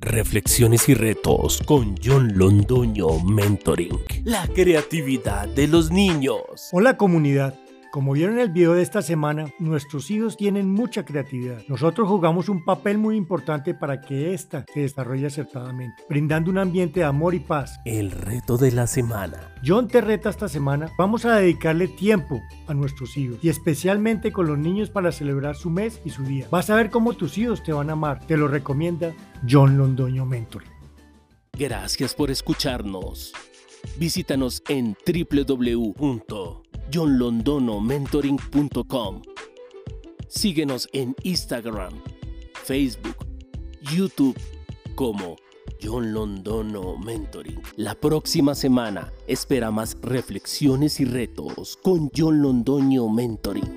Reflexiones y retos con John Londoño Mentoring. La creatividad de los niños. Hola comunidad. Como vieron en el video de esta semana, nuestros hijos tienen mucha creatividad. Nosotros jugamos un papel muy importante para que ésta se desarrolle acertadamente, brindando un ambiente de amor y paz. El reto de la semana. John te reta esta semana. Vamos a dedicarle tiempo a nuestros hijos y especialmente con los niños para celebrar su mes y su día. Vas a ver cómo tus hijos te van a amar. Te lo recomienda John Londoño Mentor. Gracias por escucharnos. Visítanos en www johnlondonomentoring.com. Síguenos en Instagram, Facebook, YouTube como John Londono Mentoring. La próxima semana espera más reflexiones y retos con John Londoño Mentoring.